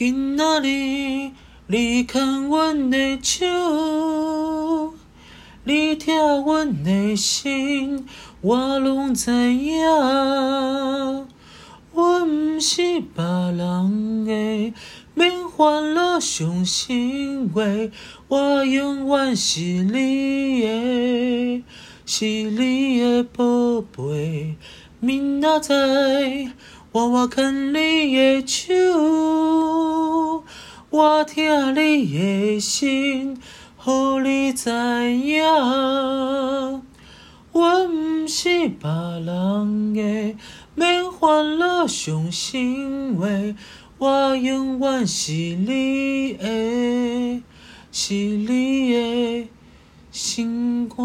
今仔日你牵阮的手，你疼阮的心，我拢知影。我毋是别人的，免烦恼伤心话，我永远是你的，是你的宝贝。明仔载，我我牵你的手，我疼你的心，予你知影。我毋是别人的，免烦恼伤心话，我永远是你的，是你的心肝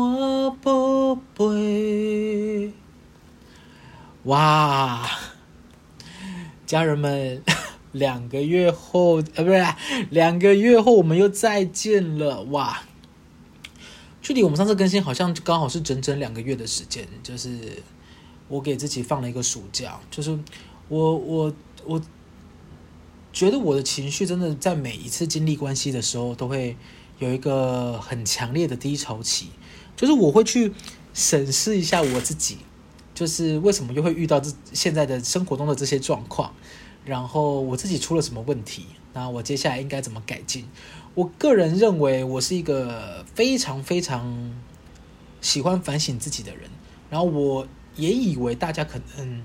宝贝。哇，家人们，两个月后，呃，不是，两个月后我们又再见了。哇，距离我们上次更新好像刚好是整整两个月的时间。就是我给自己放了一个暑假，就是我我我觉得我的情绪真的在每一次经历关系的时候，都会有一个很强烈的低潮期，就是我会去审视一下我自己。就是为什么又会遇到这现在的生活中的这些状况，然后我自己出了什么问题？那我接下来应该怎么改进？我个人认为我是一个非常非常喜欢反省自己的人，然后我也以为大家可能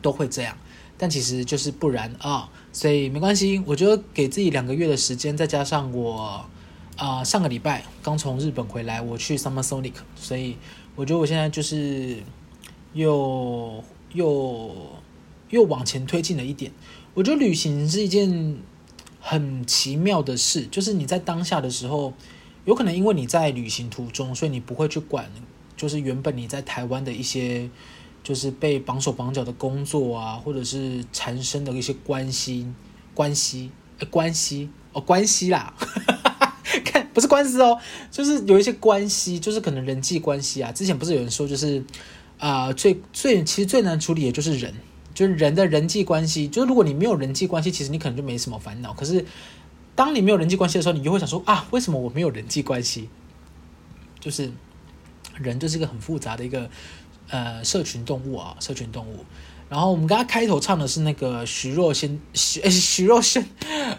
都会这样，但其实就是不然啊，所以没关系，我觉得给自己两个月的时间，再加上我啊上个礼拜刚从日本回来，我去 Summer Sonic，所以我觉得我现在就是。又又又往前推进了一点。我觉得旅行是一件很奇妙的事，就是你在当下的时候，有可能因为你在旅行途中，所以你不会去管，就是原本你在台湾的一些，就是被绑手绑脚的工作啊，或者是产生的一些关系关系呃关系哦关系啦，看不是官司哦，就是有一些关系，就是可能人际关系啊。之前不是有人说就是。啊、最最其实最难处理的就是人，就是人的人际关系。就是如果你没有人际关系，其实你可能就没什么烦恼。可是，当你没有人际关系的时候，你就会想说啊，为什么我没有人际关系？就是人就是一个很复杂的一个呃社群动物啊，社群动物。然后我们刚刚开头唱的是那个徐若瑄，徐 徐若瑄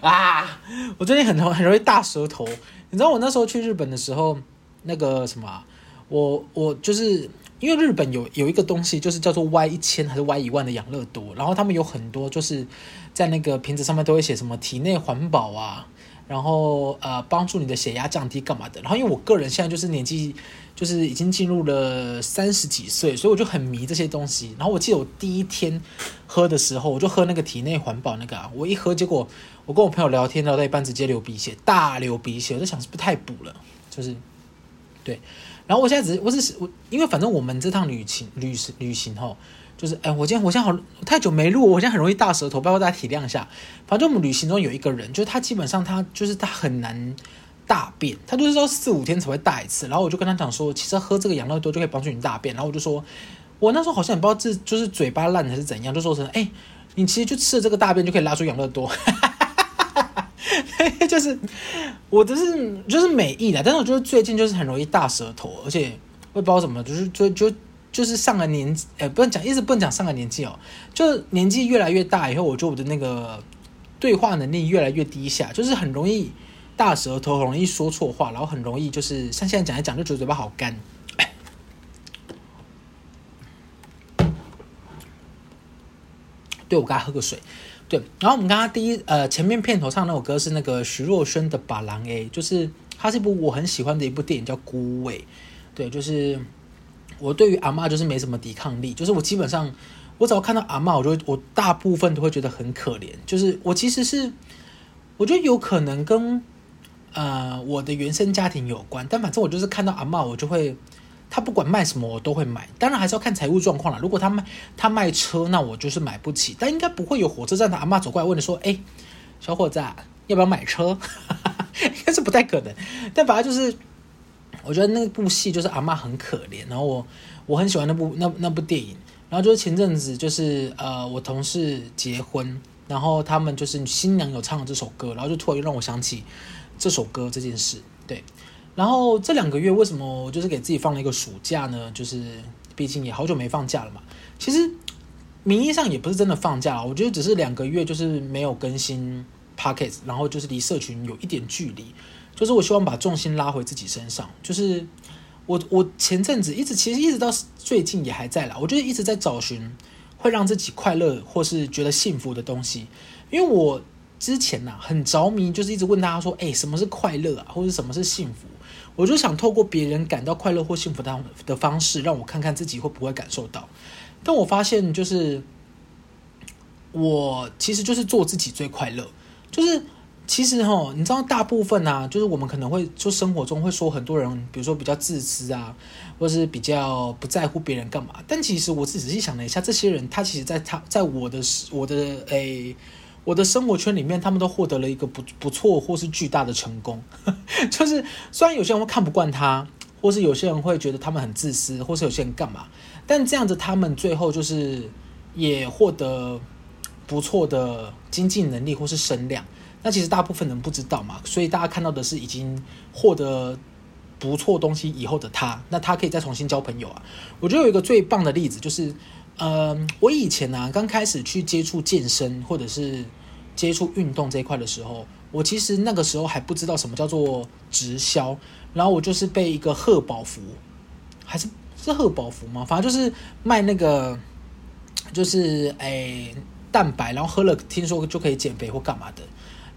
啊，我最近很很容易大舌头。你知道我那时候去日本的时候，那个什么，我我就是。因为日本有有一个东西，就是叫做 Y 一千还是 Y 一万的养乐多，然后他们有很多就是在那个瓶子上面都会写什么体内环保啊，然后呃帮助你的血压降低干嘛的。然后因为我个人现在就是年纪就是已经进入了三十几岁，所以我就很迷这些东西。然后我记得我第一天喝的时候，我就喝那个体内环保那个啊，我一喝，结果我跟我朋友聊天聊到一半直接流鼻血，大流鼻血，我在想是不太补了，就是对。然后我现在只是我是我，因为反正我们这趟旅行旅行旅行吼，就是哎，我今天我现在好太久没录，我现在很容易大舌头，拜托大家体谅一下。反正我们旅行中有一个人，就是他基本上他就是他很难大便，他就是说四五天才会大一次。然后我就跟他讲说，其实喝这个养乐多就可以帮助你大便。然后我就说，我那时候好像也不知道这就是嘴巴烂还是怎样，就说成哎，你其实就吃了这个大便就可以拉出养乐多。就是我就是就是美意的，但是我觉得最近就是很容易大舌头，而且我也不知道怎么，就是就就就是上了年纪，呃，不能讲，一直不能讲上了年纪哦，就是年纪越来越大以后，我觉得我的那个对话能力越来越低下，就是很容易大舌头，很容易说错话，然后很容易就是像现在讲一讲就觉得嘴巴好干。对，我刚才喝个水。对，然后我们刚刚第一呃前面片头唱那首歌是那个徐若瑄的《别人的》，就是它是一部我很喜欢的一部电影，叫《孤味》。对，就是我对于阿嬷就是没什么抵抗力，就是我基本上我只要看到阿嬷，我就我大部分都会觉得很可怜。就是我其实是我觉得有可能跟呃我的原生家庭有关，但反正我就是看到阿嬷，我就会。他不管卖什么我都会买，当然还是要看财务状况啦。如果他卖他卖车，那我就是买不起。但应该不会有火车站的阿妈走过来问你说：“哎，小伙子，要不要买车？” 应该是不太可能。但反正就是，我觉得那部戏就是阿妈很可怜。然后我我很喜欢那部那那部电影。然后就是前阵子就是呃，我同事结婚，然后他们就是新娘有唱了这首歌，然后就突然又让我想起这首歌这件事。对，然后这两个月为什么就是给自己放了一个暑假呢？就是毕竟也好久没放假了嘛。其实名义上也不是真的放假，我觉得只是两个月就是没有更新 pocket，然后就是离社群有一点距离。就是我希望把重心拉回自己身上。就是我我前阵子一直其实一直到最近也还在啦，我觉得一直在找寻会让自己快乐或是觉得幸福的东西。因为我之前呐、很着迷，就是一直问大家说，哎，什么是快乐啊，或者什么是幸福？我就想透过别人感到快乐或幸福的的方式，让我看看自己会不会感受到。但我发现，就是我其实就是做自己最快乐，就是。其实哈，你知道大部分啊，就是我们可能会就生活中会说很多人，比如说比较自私啊，或是比较不在乎别人干嘛。但其实我自己仔细想了一下，这些人他其实在他在我的我的诶我的生活圈里面，他们都获得了一个不不错或是巨大的成功。就是虽然有些人会看不惯他，或是有些人会觉得他们很自私，或是有些人干嘛，但这样子他们最后就是也获得不错的经济能力或是声量。那其实大部分人不知道嘛，所以大家看到的是已经获得不错东西以后的他，那他可以再重新交朋友啊。我觉得有一个最棒的例子就是，呃，我以前呢、啊、刚开始去接触健身或者是接触运动这一块的时候，我其实那个时候还不知道什么叫做直销，然后我就是被一个贺宝福，还是是贺宝福吗？反正就是卖那个，就是诶蛋白，然后喝了听说就可以减肥或干嘛的。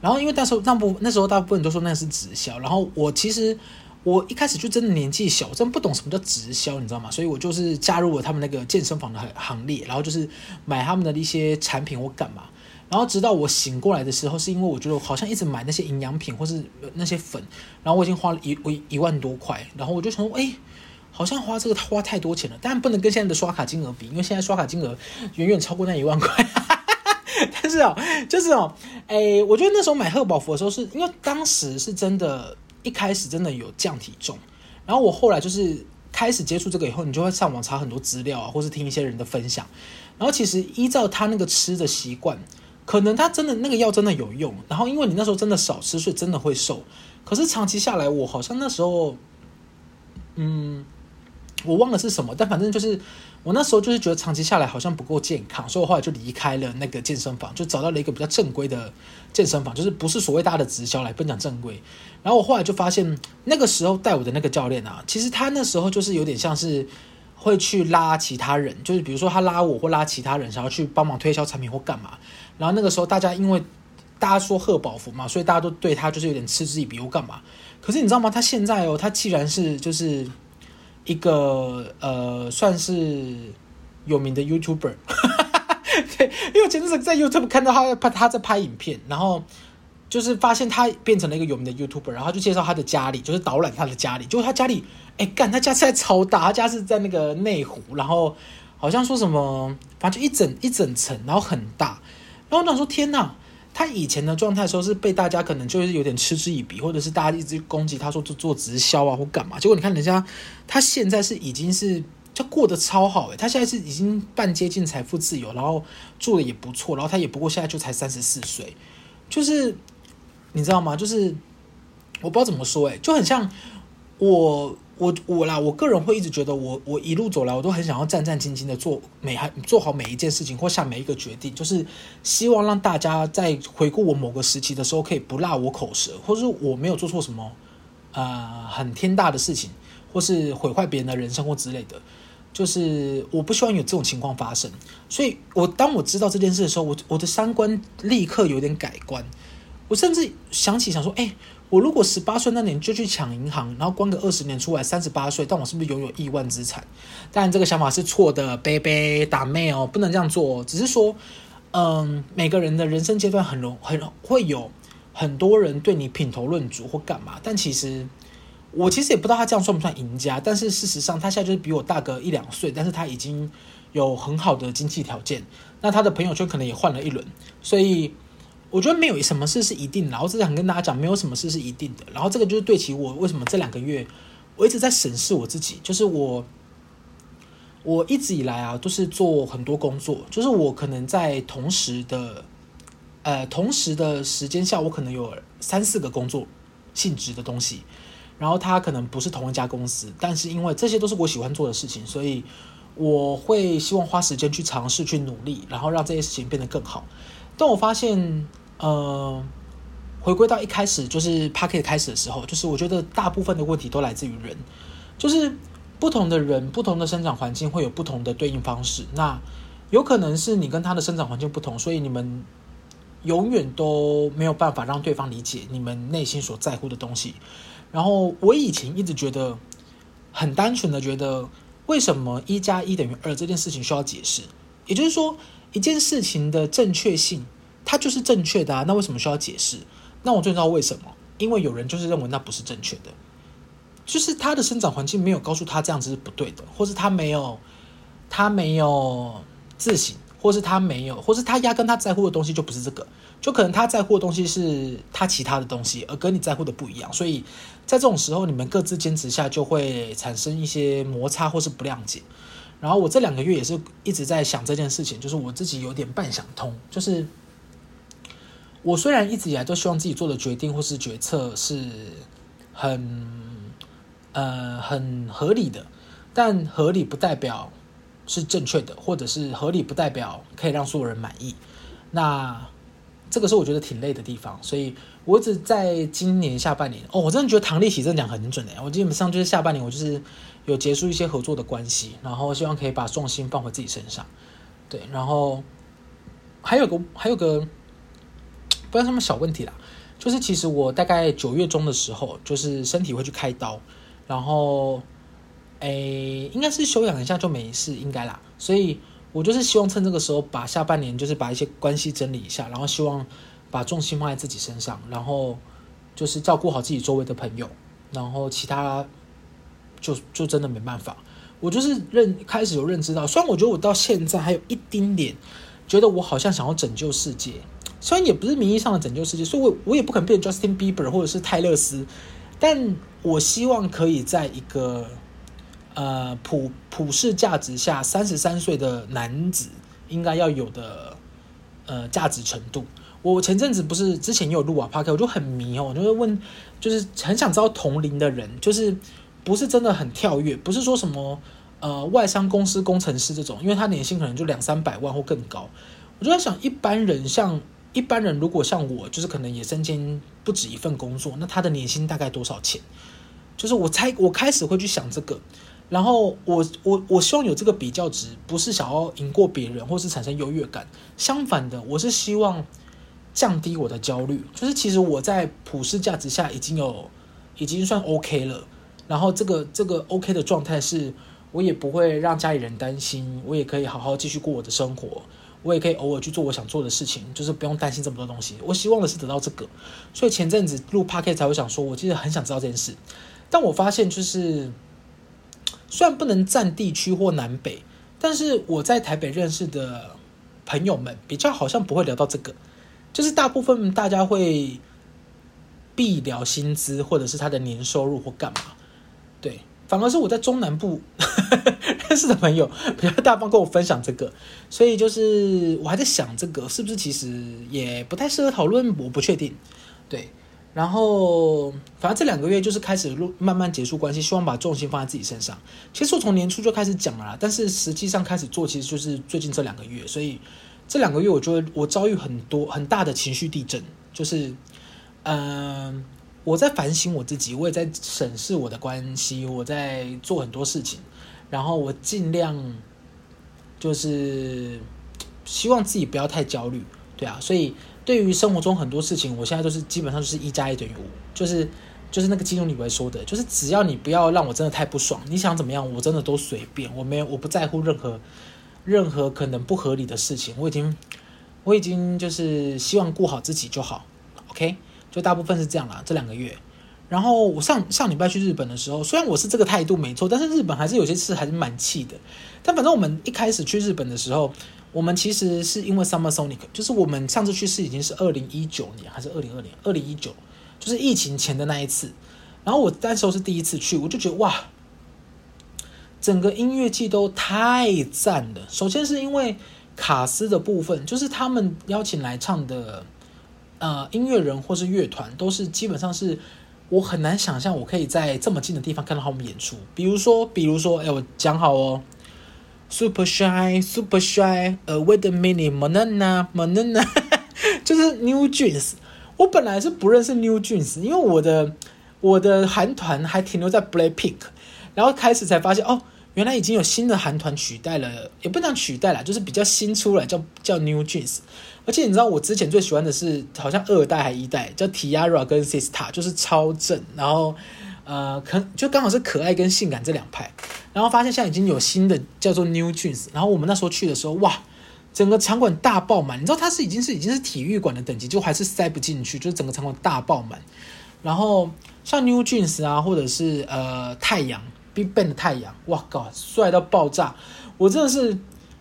然后，因为那时候，那部那时候大部分都说那是直销。然后我其实我一开始就真的年纪小，真不懂什么叫直销，你知道吗？所以我就是加入了他们那个健身房的行列，然后就是买他们的一些产品或干嘛。然后直到我醒过来的时候，是因为我觉得好像一直买那些营养品或是那些粉，然后我已经花了一一一万多块，然后我就想说，哎，好像花这个花太多钱了。当然不能跟现在的刷卡金额比，因为现在刷卡金额远远超过那一万块。但是哦，就是哦，诶，我觉得那时候买贺宝福的时候，是因为当时是真的，一开始真的有降体重，然后我后来就是开始接触这个以后，你就会上网查很多资料啊，或是听一些人的分享，然后其实依照他那个吃的习惯，可能他真的那个药真的有用，然后因为你那时候真的少吃，所以真的会瘦，可是长期下来，我好像那时候，嗯，我忘了是什么，但反正就是。我那时候就是觉得长期下来好像不够健康，所以我后来就离开了那个健身房，就找到了一个比较正规的健身房，就是不是所谓大家的直销来不讲正规。然后我后来就发现，那个时候带我的那个教练啊，其实他那时候就是有点像是会去拉其他人，就是比如说他拉我或拉其他人，想要去帮忙推销产品或干嘛。然后那个时候大家因为大家说贺宝福嘛，所以大家都对他就是有点嗤之以鼻或干嘛。可是你知道吗？他现在哦，他既然是就是。一个呃，算是有名的 YouTuber，对，因为我前阵子在 YouTube 看到他拍他在拍影片，然后就是发现他变成了一个有名的 YouTuber，然后就介绍他的家里，就是导览他的家里，就是他家里，哎干，他家现在超大，他家是在那个内湖，然后好像说什么，反正就一整一整层，然后很大，然后我想说天呐。他以前的状态时候是被大家可能就是有点嗤之以鼻，或者是大家一直攻击他说做做直销啊或干嘛。结果你看人家，他现在是已经是就过得超好诶，他现在是已经半接近财富自由，然后做的也不错，然后他也不过现在就才三十四岁，就是你知道吗？就是我不知道怎么说诶，就很像我。我我啦，我个人会一直觉得我，我一路走来，我都很想要战战兢兢的做每还做好每一件事情或下每一个决定，就是希望让大家在回顾我某个时期的时候，可以不落我口舌，或是我没有做错什么，呃，很天大的事情，或是毁坏别人的人生或之类的，就是我不希望有这种情况发生。所以，我当我知道这件事的时候，我我的三观立刻有点改观，我甚至想起想说，哎。我如果十八岁那年就去抢银行，然后关个二十年出来，三十八岁，但我是不是拥有亿万资产？当然，这个想法是错的，贝贝打妹哦，不能这样做。只是说，嗯，每个人的人生阶段很容很会有很多人对你品头论足或干嘛，但其实我其实也不知道他这样算不算赢家。但是事实上，他现在就是比我大个一两岁，但是他已经有很好的经济条件，那他的朋友圈可能也换了一轮，所以。我觉得没有什么事是一定的，然后这是想跟大家讲，没有什么事是一定的。然后这个就是对齐我为什么这两个月我一直在审视我自己，就是我我一直以来啊都是做很多工作，就是我可能在同时的呃，同时的时间下，我可能有三四个工作性质的东西，然后它可能不是同一家公司，但是因为这些都是我喜欢做的事情，所以我会希望花时间去尝试、去努力，然后让这些事情变得更好。但我发现，呃，回归到一开始就是 pocket 开始的时候，就是我觉得大部分的问题都来自于人，就是不同的人、不同的生长环境会有不同的对应方式。那有可能是你跟他的生长环境不同，所以你们。永远都没有办法让对方理解你们内心所在乎的东西。然后我以前一直觉得很单纯的觉得，为什么一加一等于二这件事情需要解释？也就是说，一件事情的正确性，它就是正确的啊。那为什么需要解释？那我就知道为什么，因为有人就是认为那不是正确的，就是他的生长环境没有告诉他这样子是不对的，或是他没有他没有自省。或是他没有，或是他压根他在乎的东西就不是这个，就可能他在乎的东西是他其他的东西，而跟你在乎的不一样，所以在这种时候，你们各自坚持下就会产生一些摩擦或是不谅解。然后我这两个月也是一直在想这件事情，就是我自己有点半想通，就是我虽然一直以来都希望自己做的决定或是决策是很呃很合理的，但合理不代表。是正确的，或者是合理，不代表可以让所有人满意。那这个是我觉得挺累的地方，所以我一直在今年下半年哦，我真的觉得唐立淇这讲很准诶。我基本上就是下半年，我就是有结束一些合作的关系，然后希望可以把重心放回自己身上。对，然后还有个还有个不知道什么小问题啦，就是其实我大概九月中的时候，就是身体会去开刀，然后。诶，应该是休养一下就没事，应该啦。所以我就是希望趁这个时候把下半年就是把一些关系整理一下，然后希望把重心放在自己身上，然后就是照顾好自己周围的朋友，然后其他就就真的没办法。我就是认开始有认知到，虽然我觉得我到现在还有一丁点觉得我好像想要拯救世界，虽然也不是名义上的拯救世界，所以我我也不可能变 Justin Bieber 或者是泰勒斯，但我希望可以在一个。呃，普普世价值下，三十三岁的男子应该要有的呃价值程度。我前阵子不是之前也有录啊 Podcast 我就很迷哦，我就会问，就是很想知道同龄的人，就是不是真的很跳跃，不是说什么呃外商公司工程师这种，因为他年薪可能就两三百万或更高。我就在想，一般人像一般人，如果像我，就是可能也身兼不止一份工作，那他的年薪大概多少钱？就是我猜，我开始会去想这个。然后我我我希望有这个比较值，不是想要赢过别人，或是产生优越感。相反的，我是希望降低我的焦虑。就是其实我在普世价值下已经有已经算 OK 了。然后这个这个 OK 的状态是，我也不会让家里人担心，我也可以好好继续过我的生活，我也可以偶尔去做我想做的事情，就是不用担心这么多东西。我希望的是得到这个，所以前阵子录 p o c a s t 才会想说，我其实很想知道这件事，但我发现就是。虽然不能占地区或南北，但是我在台北认识的朋友们比较好像不会聊到这个，就是大部分大家会必聊薪资或者是他的年收入或干嘛，对，反而是我在中南部 认识的朋友比较大方跟我分享这个，所以就是我还在想这个是不是其实也不太适合讨论，我不确定，对。然后，反正这两个月就是开始慢慢结束关系，希望把重心放在自己身上。其实我从年初就开始讲了，但是实际上开始做，其实就是最近这两个月。所以这两个月，我觉得我遭遇很多很大的情绪地震，就是，嗯、我在反省我自己，我也在审视我的关系，我在做很多事情，然后我尽量就是希望自己不要太焦虑，对啊，所以。对于生活中很多事情，我现在都是基本上就是一加一等于五，就是就是那个金庸里面说的，就是只要你不要让我真的太不爽，你想怎么样，我真的都随便，我没有我不在乎任何任何可能不合理的事情，我已经我已经就是希望顾好自己就好，OK，就大部分是这样啦，这两个月。然后我上上礼拜去日本的时候，虽然我是这个态度没错，但是日本还是有些事还是蛮气的。但反正我们一开始去日本的时候。我们其实是因为 Summer Sonic，就是我们上次去是已经是二零一九年还是二零二零？二零一九，就是疫情前的那一次。然后我那时候是第一次去，我就觉得哇，整个音乐季都太赞了。首先是因为卡司的部分，就是他们邀请来唱的，呃，音乐人或是乐团，都是基本上是我很难想象，我可以在这么近的地方看到他们演出。比如说，比如说，哎，我讲好哦，Super Shy，Super shy，a，Wait a minute，Manana，Manana，就是 New Jeans。我本来是不认识 New Jeans，因为我的我的韩团还停留在 Blackpink，然后开始才发现哦。原来已经有新的韩团取代了，也不能取代了，就是比较新出来叫叫 New Jeans。而且你知道我之前最喜欢的是好像二代还一代叫 Tia Ra 跟 Sista，就是超正，然后呃可就刚好是可爱跟性感这两派。然后发现现在已经有新的叫做 New Jeans。然后我们那时候去的时候，哇，整个场馆大爆满。你知道它是已经是已经是体育馆的等级，就还是塞不进去，就是整个场馆大爆满。然后像 New Jeans 啊，或者是呃太阳。BigBang 的太阳，哇靠，帅到爆炸！我真的是，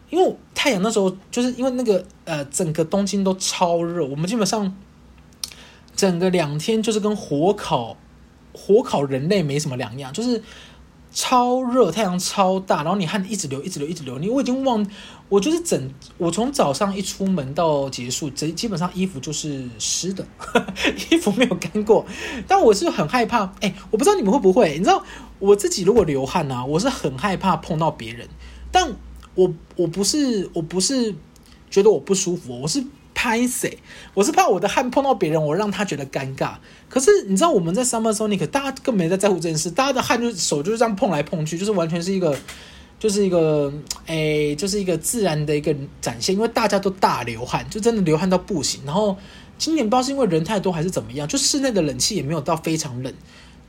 因为太阳那时候就是因为那个呃，整个东京都超热，我们基本上整个两天就是跟火烤火烤人类没什么两样，就是。超热，太阳超大，然后你汗一直流，一直流，一直流。你我已经忘，我就是整，我从早上一出门到结束，这基本上衣服就是湿的，衣服没有干过。但我是很害怕，哎、我不知道你们会不会，你知道我自己如果流汗啊，我是很害怕碰到别人。但我我不是我不是觉得我不舒服，我是。拍谁？我是怕我的汗碰到别人，我让他觉得尴尬。可是你知道我们在 Summer Sonic，大家更没在在乎这件事，大家的汗就手就是这样碰来碰去，就是完全是一个，就是一个，哎、欸，就是一个自然的一个展现。因为大家都大流汗，就真的流汗到不行。然后今年不知道是因为人太多还是怎么样，就室内的冷气也没有到非常冷，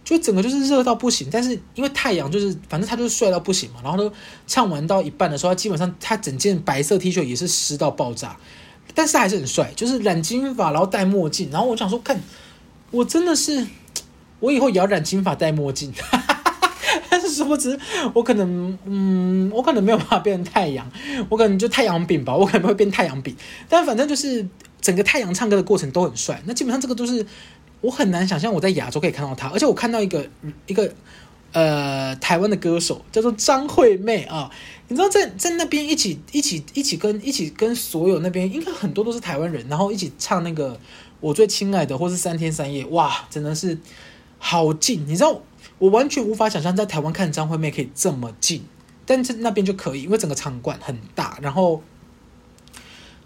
就整个就是热到不行。但是因为太阳就是，反正他就是帅到不行嘛。然后都唱完到一半的时候，他基本上他整件白色 T 恤也是湿到爆炸。但是还是很帅，就是染金发，然后戴墨镜，然后我想说，看，我真的是，我以后也要染金发戴墨镜，但是殊不知，我可能，嗯，我可能没有办法变成太阳，我可能就太阳饼吧，我可能会变太阳饼，但反正就是整个太阳唱歌的过程都很帅，那基本上这个都是我很难想象我在亚洲可以看到他，而且我看到一个一个。呃，台湾的歌手叫做张惠妹啊，你知道在在那边一起一起一起跟一起跟所有那边应该很多都是台湾人，然后一起唱那个我最亲爱的或是三天三夜，哇，真的是好近！你知道我完全无法想象在台湾看张惠妹可以这么近，但是那边就可以，因为整个场馆很大，然后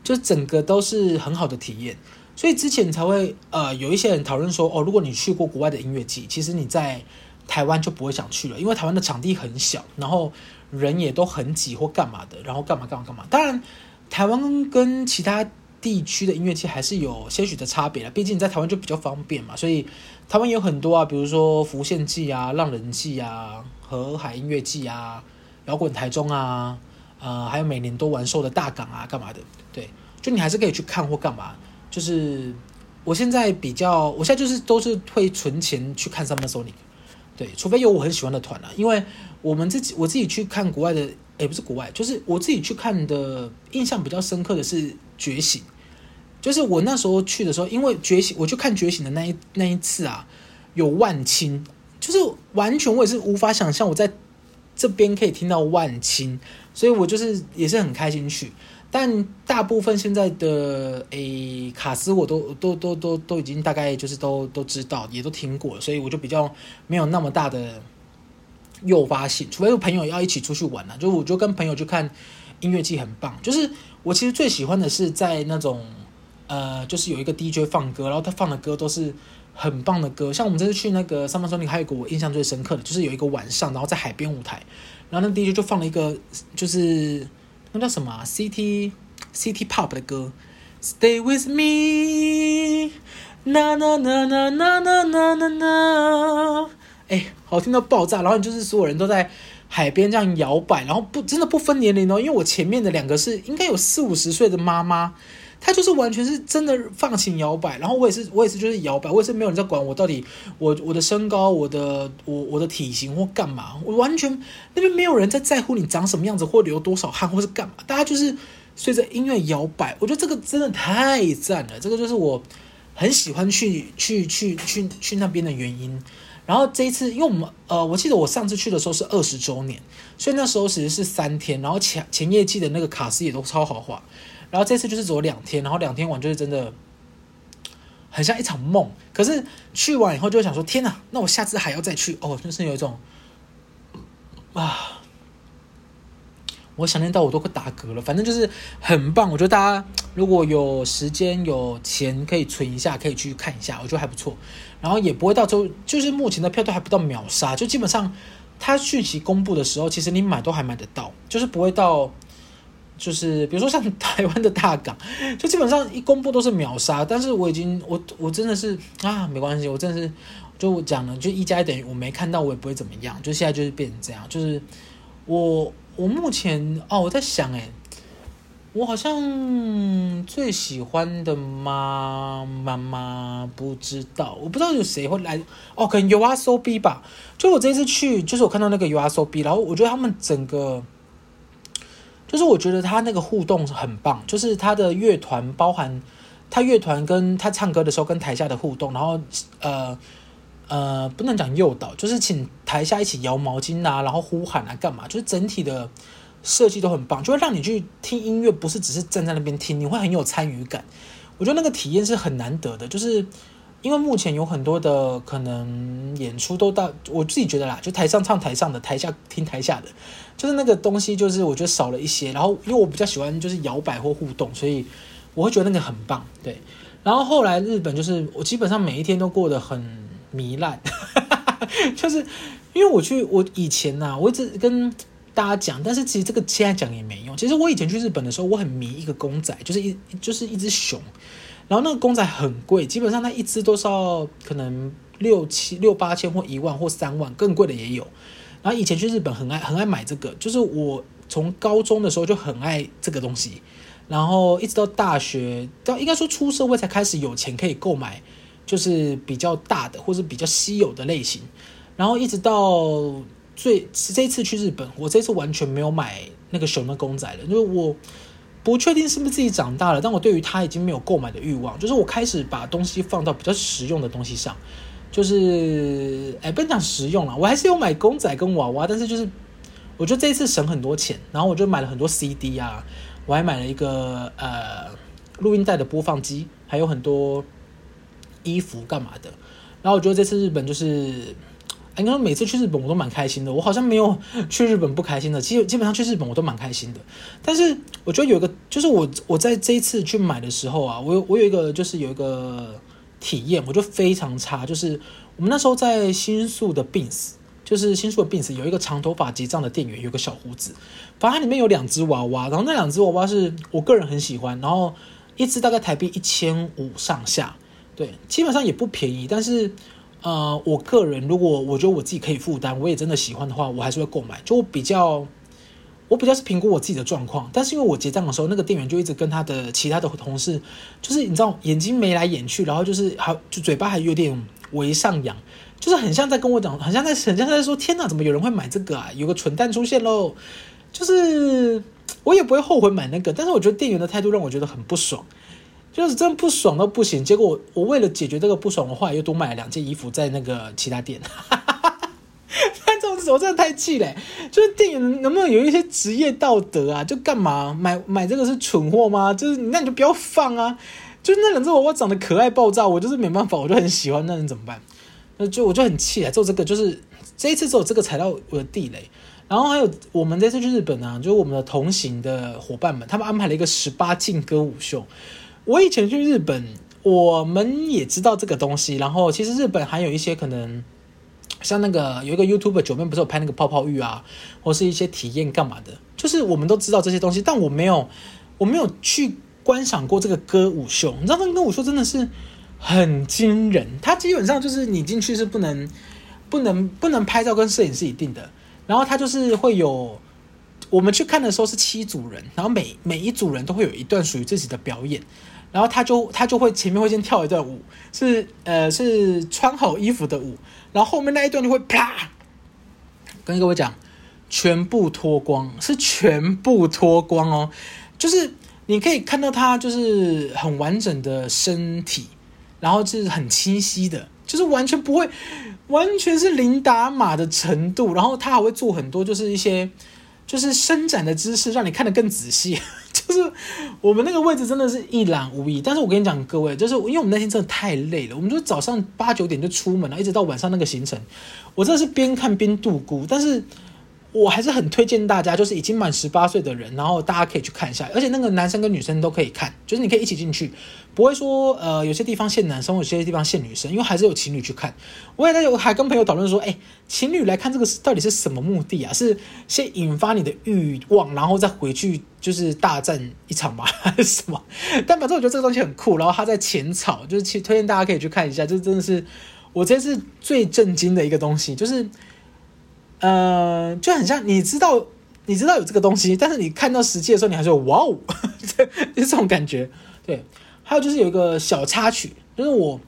就整个都是很好的体验，所以之前才会呃有一些人讨论说，哦，如果你去过国外的音乐季，其实你在。台湾就不会想去了，因为台湾的场地很小，然后人也都很挤或干嘛的，然后干嘛干嘛干嘛。当然，台湾跟其他地区的音乐季还是有些许的差别啦，毕竟你在台湾就比较方便嘛，所以台湾有很多啊，比如说浮现季啊、浪人季啊、河海音乐季啊、摇滚台中啊，呃，还有每年都完售的大港啊，干嘛的？对，就你还是可以去看或干嘛。就是我现在比较，我现在就是都是会存钱去看 Summer Sonic。对，除非有我很喜欢的团啊，因为我们自己我自己去看国外的，也不是国外，就是我自己去看的，印象比较深刻的是觉醒，就是我那时候去的时候，因为觉醒，我去看觉醒的那一那一次啊，有万青，就是完全我也是无法想象我在这边可以听到万青，所以我就是也是很开心去。但大部分现在的诶卡司我都都都都都已经大概就是都都知道，也都听过，所以我就比较没有那么大的诱发性。除非有朋友要一起出去玩了，啊，就我就跟朋友去看音乐季很棒。就是我其实最喜欢的是在那种呃，就是有一个 DJ 放歌，然后他放的歌都是很棒的歌。像我们这次去那个 Summer Sonic，还有一个我印象最深刻的，就是有一个晚上，然后在海边舞台，然后那 DJ 就放了一个就是。那叫什么？City City Pop 的歌，Stay with me，呐呐呐呐呐呐呐呐呐，哎，好听到爆炸！然后就是所有人都在海边这样摇摆，然后不真的不分年龄哦，因为我前面的两个是应该有四五十岁的妈妈。他就是完全是真的放情摇摆，然后我也是我也是就是摇摆，我也是没有人在管我到底我我的身高我的我我的体型或干嘛，我完全那边没有人在在乎你长什么样子或流多少汗或是干嘛，大家就是随着音乐摇摆，我觉得这个真的太赞了，这个就是我很喜欢去去去去去那边的原因。然后这一次，因为我们呃，我记得我上次去的时候是二十周年，所以那时候其实是三天，然后前前夜祭的那个卡司也都超豪华。然后这次就是走两天，然后两天玩就是真的很像一场梦。可是去完以后就想说：天哪，那我下次还要再去哦，就是有一种啊。我想念到我都快打嗝了，反正就是很棒。我觉得大家如果有时间有钱可以存一下，可以去看一下，我觉得还不错。然后也不会到周就是目前的票都还不到秒杀，就基本上它讯息公布的时候，其实你买都还买得到，就是不会到就是比如说像 台湾的大港，就基本上一公布都是秒杀。但是我已经我我真的是啊，没关系，我真的是就我讲了，就一加一等于我没看到，我也不会怎么样。就现在就是变成这样，就是我。我目前哦，我在想诶，我好像最喜欢的妈妈妈不知道，我不知道有谁会来哦，可能 YOASOBI 吧。就我这次去，就是我看到那个 YOASOBI，然后我觉得他们整个，就是我觉得他那个互动很棒，就是他的乐团包含他乐团跟他唱歌的时候跟台下的互动，然后呃。呃，不能讲诱导，就是请台下一起摇毛巾啊，然后呼喊啊，干嘛？就是整体的设计都很棒，就会让你去听音乐，不是只是站在那边听，你会很有参与感。我觉得那个体验是很难得的，就是因为目前有很多的可能演出都到，我自己觉得啦，就台上唱台上的，台下听台下的，就是那个东西，就是我觉得少了一些。然后因为我比较喜欢就是摇摆或互动，所以我会觉得那个很棒。对，然后后来日本就是我基本上每一天都过得很。糜烂，就是因为我去，我以前呐、啊，我一直跟大家讲，但是其实这个现在讲也没用。其实我以前去日本的时候，我很迷一个公仔，就是一就是一只熊，然后那个公仔很贵，基本上它一只都是要可能六七六八千或一万或三万，更贵的也有。然后以前去日本很爱很爱买这个，就是我从高中的时候就很爱这个东西，然后一直到大学到应该说出社会才开始有钱可以购买。就是比较大的，或是比较稀有的类型，然后一直到最这次去日本，我这次完全没有买那个熊的公仔了，因为我不确定是不是自己长大了，但我对于它已经没有购买的欲望，就是我开始把东西放到比较实用的东西上，就是哎，不能讲实用了，我还是有买公仔跟娃娃，但是就是我觉得这一次省很多钱，然后我就买了很多 CD 啊，我还买了一个呃录音带的播放机，还有很多。衣服干嘛的？然后我觉得这次日本就是，应该说每次去日本我都蛮开心的。我好像没有 去日本不开心的，其实基本上去日本我都蛮开心的。但是我觉得有一个，就是我我在这一次去买的时候啊，我有我有一个就是有一个体验，我觉得非常差。就是我们那时候在新宿的 Bins，就是新宿的 Bins 有一个长头发结账的店员，有个小胡子，反正里面有两只娃娃，然后那两只娃娃是我个人很喜欢，然后一只大概台币一千五上下。对，基本上也不便宜，但是，呃，我个人如果我觉得我自己可以负担，我也真的喜欢的话，我还是会购买。就比较，我比较是评估我自己的状况，但是因为我结账的时候，那个店员就一直跟他的其他的同事，就是你知道，眼睛眉来眼去，然后就是还就嘴巴还有点微上扬，就是很像在跟我讲，很像在很像在说，天哪，怎么有人会买这个啊？有个蠢蛋出现喽！就是我也不会后悔买那个，但是我觉得店员的态度让我觉得很不爽。就是真不爽到不行，结果我，我为了解决这个不爽的话，又多买了两件衣服在那个其他店。我真的太气嘞！就是店员能不能有一些职业道德啊？就干嘛买买这个是蠢货吗？就是那你就不要放啊！就是那两只娃娃长得可爱爆炸，我就是没办法，我就很喜欢，那你怎么办？那就我就很气啊！做这个就是这一次做这个踩到我的地雷。然后还有我们这次去日本啊，就是我们的同行的伙伴们，他们安排了一个十八禁歌舞秀。我以前去日本，我们也知道这个东西。然后其实日本还有一些可能，像那个有一个 YouTube 九妹不是有拍那个泡泡浴啊，或是一些体验干嘛的，就是我们都知道这些东西，但我没有，我没有去观赏过这个歌舞秀。你知道那个歌舞秀真的是很惊人，它基本上就是你进去是不能、不能、不能拍照跟摄影是一定的，然后它就是会有。我们去看的时候是七组人，然后每每一组人都会有一段属于自己的表演。然后他就他就会前面会先跳一段舞，是呃是穿好衣服的舞，然后后面那一段就会啪，跟各位讲，全部脱光，是全部脱光哦，就是你可以看到他就是很完整的身体，然后是很清晰的，就是完全不会，完全是零打码的程度。然后他还会做很多，就是一些就是伸展的姿势，让你看得更仔细。就是我们那个位置真的是一览无遗。但是我跟你讲，各位，就是因为我们那天真的太累了，我们就早上八九点就出门了，一直到晚上那个行程，我真的是边看边度估，但是。我还是很推荐大家，就是已经满十八岁的人，然后大家可以去看一下，而且那个男生跟女生都可以看，就是你可以一起进去，不会说呃有些地方限男生，有些地方限女生，因为还是有情侣去看。我也在有还跟朋友讨论说，哎，情侣来看这个到底是什么目的啊？是先引发你的欲望，然后再回去就是大战一场吗？还 是什么？但反正我觉得这个东西很酷，然后他在浅草，就是去推荐大家可以去看一下，这真的是我这是最震惊的一个东西，就是。呃，就很像你知道，你知道有这个东西，但是你看到实际的时候，你还说哇哦，就 这种感觉。对，还有就是有一个小插曲，就是我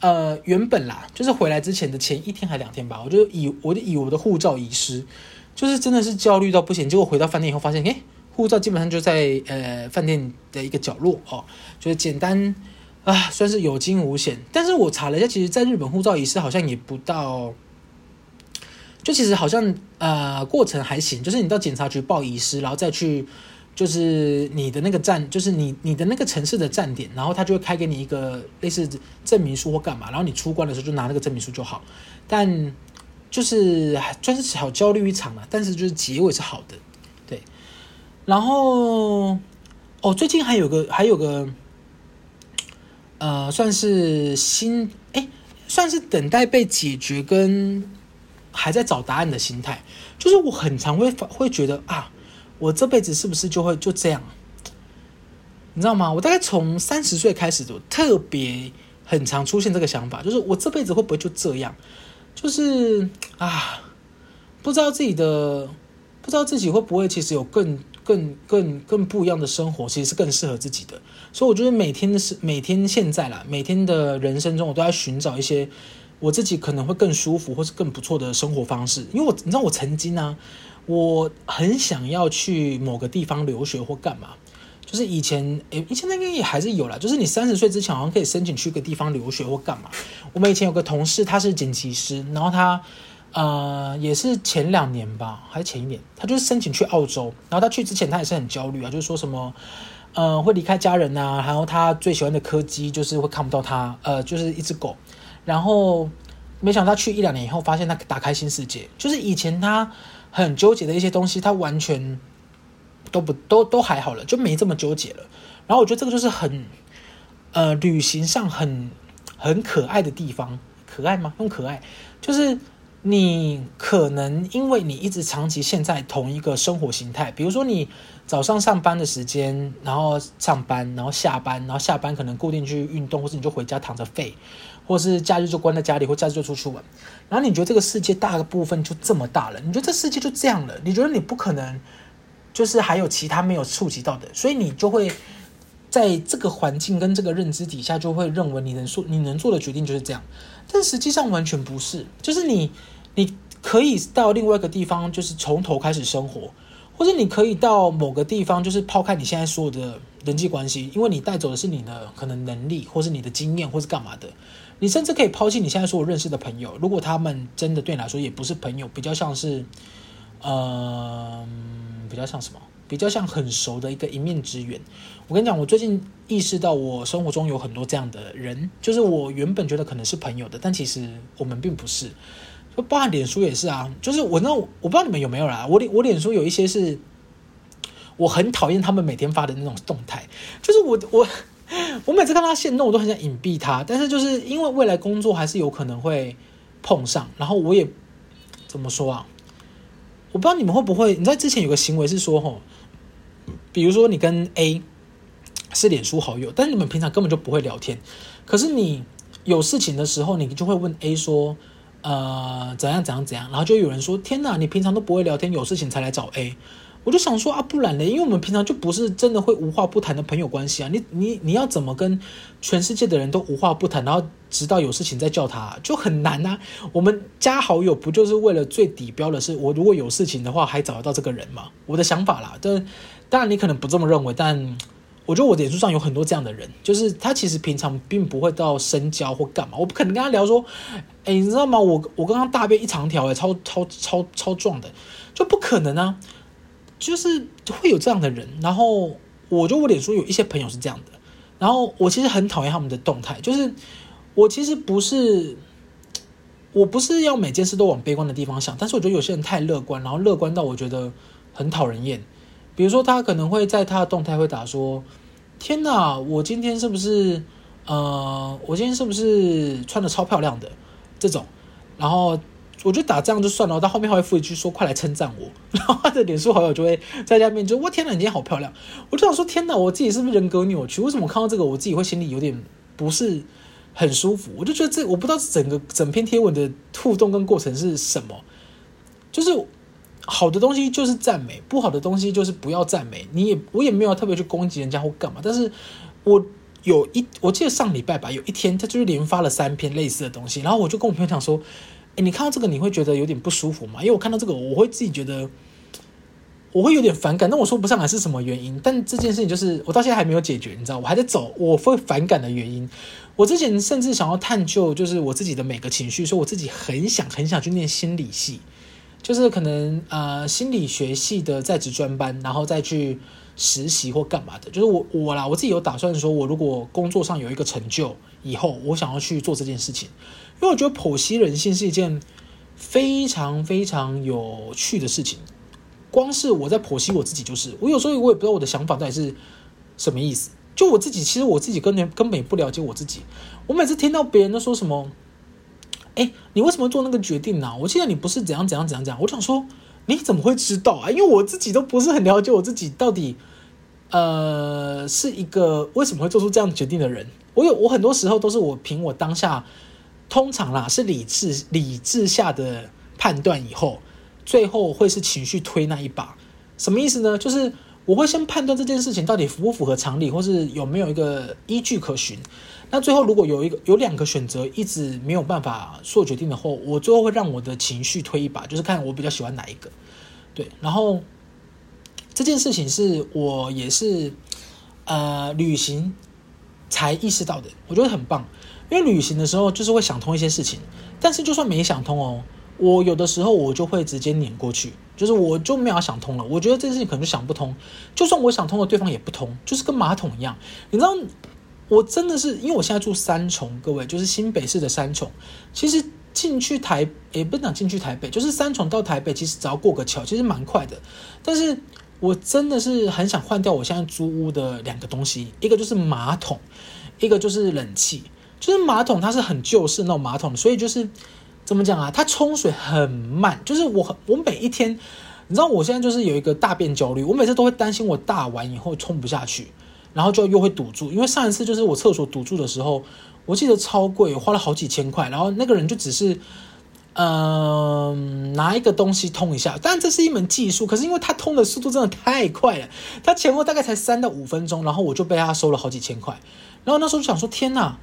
呃原本啦，就是回来之前的前一天还两天吧，我就以我就以我的护照遗失，就是真的是焦虑到不行。结果回到饭店以后发现，诶，护照基本上就在呃饭店的一个角落哦，就是简单啊，算是有惊无险。但是我查了一下，其实在日本护照遗失好像也不到。就其实好像呃过程还行，就是你到警察局报遗失，然后再去就是你的那个站，就是你你的那个城市的站点，然后他就会开给你一个类似证明书或干嘛，然后你出关的时候就拿那个证明书就好。但就是算是小焦虑一场了，但是就是结尾是好的，对。然后哦，最近还有个还有个呃，算是新哎，算是等待被解决跟。还在找答案的心态，就是我很常会会觉得啊，我这辈子是不是就会就这样？你知道吗？我大概从三十岁开始就特别很常出现这个想法，就是我这辈子会不会就这样？就是啊，不知道自己的，不知道自己会不会其实有更更更更不一样的生活，其实是更适合自己的。所以我觉得每天的是每天现在啦，每天的人生中，我都在寻找一些。我自己可能会更舒服，或是更不错的生活方式，因为我你知道我曾经呢、啊，我很想要去某个地方留学或干嘛，就是以前诶，以前那个也还是有啦，就是你三十岁之前好像可以申请去个地方留学或干嘛。我们以前有个同事，他是剪辑师，然后他呃也是前两年吧，还是前一年，他就是申请去澳洲，然后他去之前他也是很焦虑啊，就是说什么呃会离开家人啊，然后他最喜欢的柯基就是会看不到他，呃就是一只狗。然后，没想到去一两年以后，发现他打开新世界。就是以前他很纠结的一些东西，他完全都不都都还好了，就没这么纠结了。然后我觉得这个就是很，呃，旅行上很很可爱的地方。可爱吗？很可爱，就是你可能因为你一直长期陷在同一个生活形态，比如说你早上上班的时间，然后上班，然后下班，然后下班可能固定去运动，或者你就回家躺着废。或是假日就关在家里，或假日就出去玩，然后你觉得这个世界大部分就这么大了？你觉得这世界就这样了？你觉得你不可能，就是还有其他没有触及到的，所以你就会在这个环境跟这个认知底下，就会认为你能做你能做的决定就是这样，但实际上完全不是，就是你你可以到另外一个地方，就是从头开始生活，或者你可以到某个地方，就是抛开你现在所有的人际关系，因为你带走的是你的可能能力，或是你的经验，或是干嘛的。你甚至可以抛弃你现在所有认识的朋友，如果他们真的对你来说也不是朋友，比较像是，呃，比较像什么？比较像很熟的一个一面之缘。我跟你讲，我最近意识到，我生活中有很多这样的人，就是我原本觉得可能是朋友的，但其实我们并不是。就包含脸书也是啊，就是我那我不知道你们有没有啦，我脸我脸书有一些是，我很讨厌他们每天发的那种动态，就是我我。我每次看到他现动，我都很想隐蔽他，但是就是因为未来工作还是有可能会碰上，然后我也怎么说啊？我不知道你们会不会，你知道之前有个行为是说，吼，比如说你跟 A 是脸书好友，但是你们平常根本就不会聊天，可是你有事情的时候，你就会问 A 说，呃，怎样怎样怎样，然后就有人说，天哪，你平常都不会聊天，有事情才来找 A。我就想说啊，不然嘞，因为我们平常就不是真的会无话不谈的朋友关系啊。你你你要怎么跟全世界的人都无话不谈，然后直到有事情再叫他，就很难呐。我们加好友不就是为了最底标的是，我如果有事情的话，还找得到这个人吗？我的想法啦，但当然你可能不这么认为，但我觉得我脸书上有很多这样的人，就是他其实平常并不会到深交或干嘛，我不可能跟他聊说，哎，你知道吗？我我刚刚大便一长条，哎，超超超超壮的，就不可能啊，就是会有这样的人。然后我觉得我脸书有一些朋友是这样的，然后我其实很讨厌他们的动态，就是我其实不是，我不是要每件事都往悲观的地方想，但是我觉得有些人太乐观，然后乐观到我觉得很讨人厌。比如说，他可能会在他的动态会打说：“天哪，我今天是不是呃，我今天是不是穿的超漂亮的这种？”然后我就打这样就算了，到后面还会附一句说：“快来称赞我。”然后他的脸书好友就会在下面就：“我天哪，你今天好漂亮！”我就想说：“天哪，我自己是不是人格扭曲？为什么我看到这个我自己会心里有点不是很舒服？”我就觉得这我不知道整个整篇贴文的互动跟过程是什么，就是。好的东西就是赞美，不好的东西就是不要赞美。你也我也没有特别去攻击人家或干嘛，但是我有一我记得上礼拜吧，有一天他就是连发了三篇类似的东西，然后我就跟我朋友讲说：“哎，你看到这个你会觉得有点不舒服吗？”因为我看到这个我会自己觉得我会有点反感，但我说不上来是什么原因。但这件事情就是我到现在还没有解决，你知道，我还在走我会反感的原因。我之前甚至想要探究，就是我自己的每个情绪，说我自己很想很想去念心理系。就是可能呃心理学系的在职专班，然后再去实习或干嘛的。就是我我啦，我自己有打算说，我如果工作上有一个成就以后，我想要去做这件事情，因为我觉得剖析人性是一件非常非常有趣的事情。光是我在剖析我自己，就是我有时候我也不知道我的想法到底是什么意思。就我自己，其实我自己根本根本不了解我自己。我每次听到别人都说什么。哎，你为什么做那个决定呢？我记得你不是怎样怎样怎样讲。我想说，你怎么会知道啊？因为我自己都不是很了解我自己到底，呃，是一个为什么会做出这样决定的人。我有我很多时候都是我凭我当下，通常啦是理智理智下的判断，以后最后会是情绪推那一把。什么意思呢？就是我会先判断这件事情到底符不符合常理，或是有没有一个依据可循。那最后，如果有一个有两个选择，一直没有办法做决定的话，我最后会让我的情绪推一把，就是看我比较喜欢哪一个。对，然后这件事情是我也是呃旅行才意识到的，我觉得很棒。因为旅行的时候就是会想通一些事情，但是就算没想通哦，我有的时候我就会直接碾过去，就是我就没有想通了。我觉得这件事情可能就想不通，就算我想通了，对方也不通，就是跟马桶一样，你知道。我真的是，因为我现在住三重，各位就是新北市的三重。其实进去台，也不能讲进去台北，就是三重到台北，其实只要过个桥，其实蛮快的。但是我真的是很想换掉我现在租屋的两个东西，一个就是马桶，一个就是冷气。就是马桶它是很旧式那种马桶，所以就是怎么讲啊？它冲水很慢，就是我我每一天，你知道我现在就是有一个大便焦虑，我每次都会担心我大完以后冲不下去。然后就又会堵住，因为上一次就是我厕所堵住的时候，我记得超贵，花了好几千块。然后那个人就只是，嗯、拿一个东西通一下，但这是一门技术。可是因为他通的速度真的太快了，他前后大概才三到五分钟，然后我就被他收了好几千块。然后那时候就想说，天哪，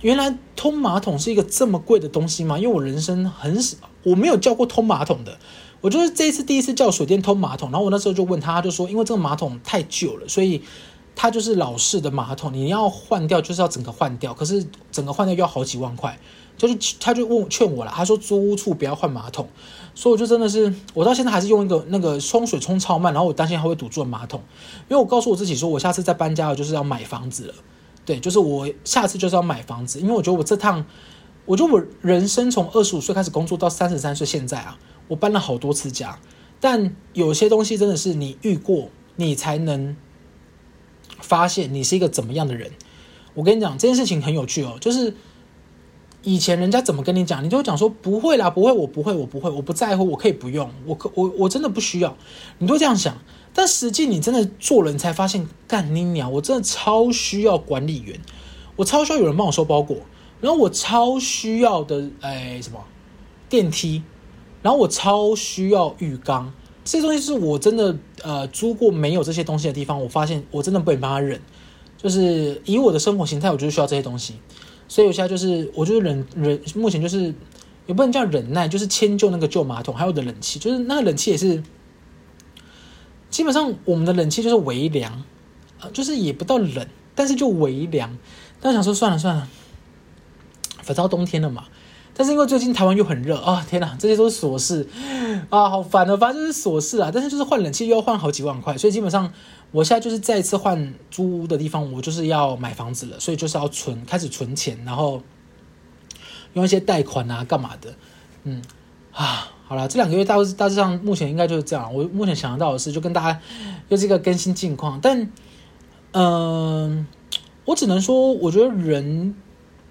原来通马桶是一个这么贵的东西吗？因为我人生很少，我没有叫过通马桶的，我就是这一次第一次叫水电通马桶。然后我那时候就问他，他就说，因为这个马桶太旧了，所以。它就是老式的马桶，你要换掉就是要整个换掉，可是整个换掉要好几万块，就是他就问劝我了，他说租屋处不要换马桶，所以我就真的是我到现在还是用一个那个冲水冲超慢，然后我担心它会堵住马桶，因为我告诉我自己说我下次再搬家了就是要买房子了，对，就是我下次就是要买房子，因为我觉得我这趟，我觉得我人生从二十五岁开始工作到三十三岁现在啊，我搬了好多次家，但有些东西真的是你遇过你才能。发现你是一个怎么样的人？我跟你讲，这件事情很有趣哦。就是以前人家怎么跟你讲，你就会讲说不会啦，不会，我不会，我不会，我不在乎，我可以不用，我可我我真的不需要。你都这样想，但实际你真的做了，你才发现，干你娘！我真的超需要管理员，我超需要有人帮我收包裹，然后我超需要的哎什么电梯，然后我超需要浴缸。这些东西是我真的呃租过没有这些东西的地方，我发现我真的不能帮他忍，就是以我的生活形态，我就是需要这些东西，所以我现在就是我就是忍忍，目前就是也不能叫忍耐，就是迁就那个旧马桶，还有我的冷气，就是那个冷气也是基本上我们的冷气就是微凉，呃，就是也不到冷，但是就微凉。但想说算了算了，反正到冬天了嘛。但是因为最近台湾又很热啊、天哪，这些都是琐事啊，好烦啊，反正就是琐事啊。但是就是换冷气又要换好几万块，所以基本上我现在就是再一次换租屋的地方，我就是要买房子了，所以就是要存，开始存钱，然后用一些贷款啊，干嘛的，嗯啊，好了，这两个月大致大致上目前应该就是这样。我目前想得到的是，就跟大家又是一个更新近况，但嗯、我只能说，我觉得人。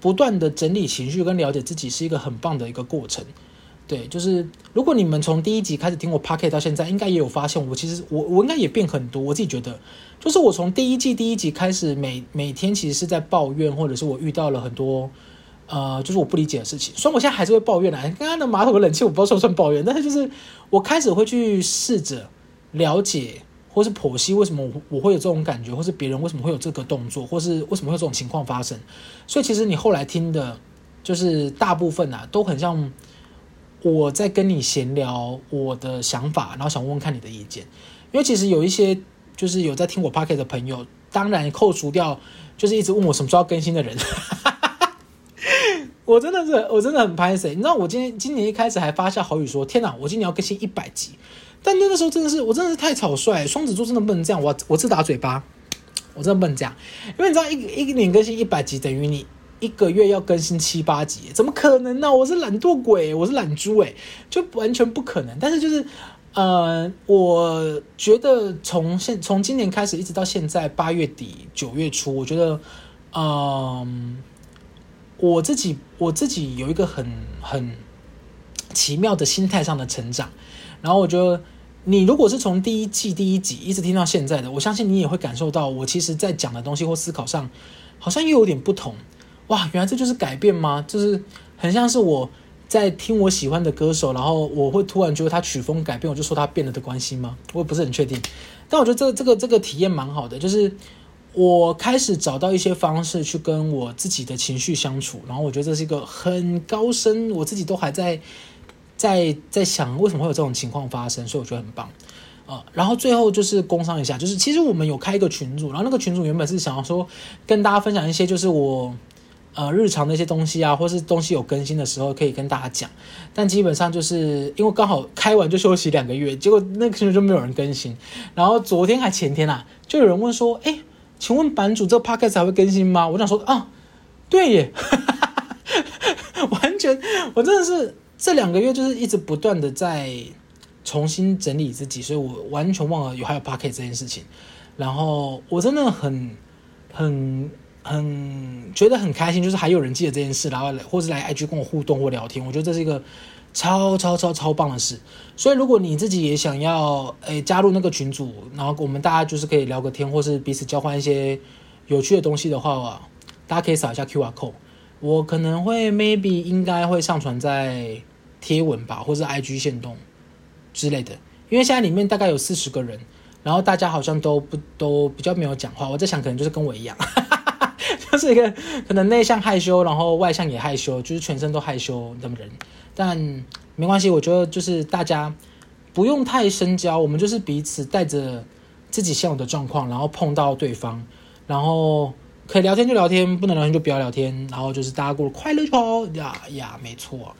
不断的整理情绪跟了解自己是一个很棒的一个过程，对，就是如果你们从第一集开始听我 Podcast 到现在，应该也有发现我其实我我应该也变很多，我自己觉得，就是我从第一季第一集开始，每每天其实是在抱怨，或者是我遇到了很多呃，就是我不理解的事情，虽然我现在还是会抱怨啊，刚刚的马桶的冷气我不知道算不算抱怨，但是就是我开始会去试着了解。或是剖析为什么我我会有这种感觉，或是别人为什么会有这个动作，或是为什么会有这种情况发生。所以其实你后来听的，就是大部分啊，都很像我在跟你闲聊我的想法，然后想问问看你的意见。因为其实有一些就是有在听我 Podcast 的朋友，当然扣除掉就是一直问我什么时候要更新的人，我真的是我真的很拍谢。你知道我今天今年一开始还发下好语说，天哪，我今年要更新一百集。但那个时候真的是，我真的是太草率。双子座真的不能这样，我我自打嘴巴，我真的不能这样。因为你知道一，一一年更新一百集，等于你一个月要更新七八集，怎么可能呢？我是懒惰鬼，我是懒猪，诶，就完全不可能。但是就是，呃，我觉得从现从今年开始一直到现在八月底九月初，我觉得，嗯、我自己我自己有一个很很奇妙的心态上的成长，然后我觉得。你如果是从第一季第一集一直听到现在的，我相信你也会感受到，我其实在讲的东西或思考上，好像又有点不同。哇，原来这就是改变吗？就是很像是我在听我喜欢的歌手，然后我会突然觉得他曲风改变，我就说他变了的关系吗？我也不是很确定。但我觉得这个这个这个体验蛮好的，就是我开始找到一些方式去跟我自己的情绪相处，然后我觉得这是一个很高深，我自己都还在。在在想为什么会有这种情况发生，所以我觉得很棒，呃，然后最后就是工商一下，就是其实我们有开一个群组，然后那个群组原本是想要说跟大家分享一些就是我呃日常的一些东西啊，或是东西有更新的时候可以跟大家讲，但基本上就是因为刚好开完就休息两个月，结果那个群组就没有人更新，然后昨天还前天啊，就有人问说，哎，请问版主这个 podcast 还会更新吗？我想说啊，对耶，完全我真的是。这两个月就是一直不断的在重新整理自己，所以我完全忘了有还有 Pocket 这件事情。然后我真的很、很、很觉得很开心，就是还有人记得这件事，然后或是来 IG 跟我互动或聊天，我觉得这是一个超超超超棒的事。所以如果你自己也想要诶加入那个群组，然后我们大家就是可以聊个天，或是彼此交换一些有趣的东西的话，大家可以扫一下 QR code，我可能会 maybe 应该会上传在。贴文吧，或者 IG 限动之类的，因为现在里面大概有四十个人，然后大家好像都不都比较没有讲话。我在想，可能就是跟我一样，就是一个可能内向害羞，然后外向也害羞，就是全身都害羞的人。但没关系，我觉得就是大家不用太深交，我们就是彼此带着自己现有的状况，然后碰到对方，然后可以聊天就聊天，不能聊天就不要聊天，然后就是大家过得快乐就好呀呀，没错。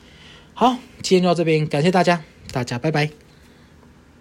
好，今天就到这边，感谢大家，大家拜拜。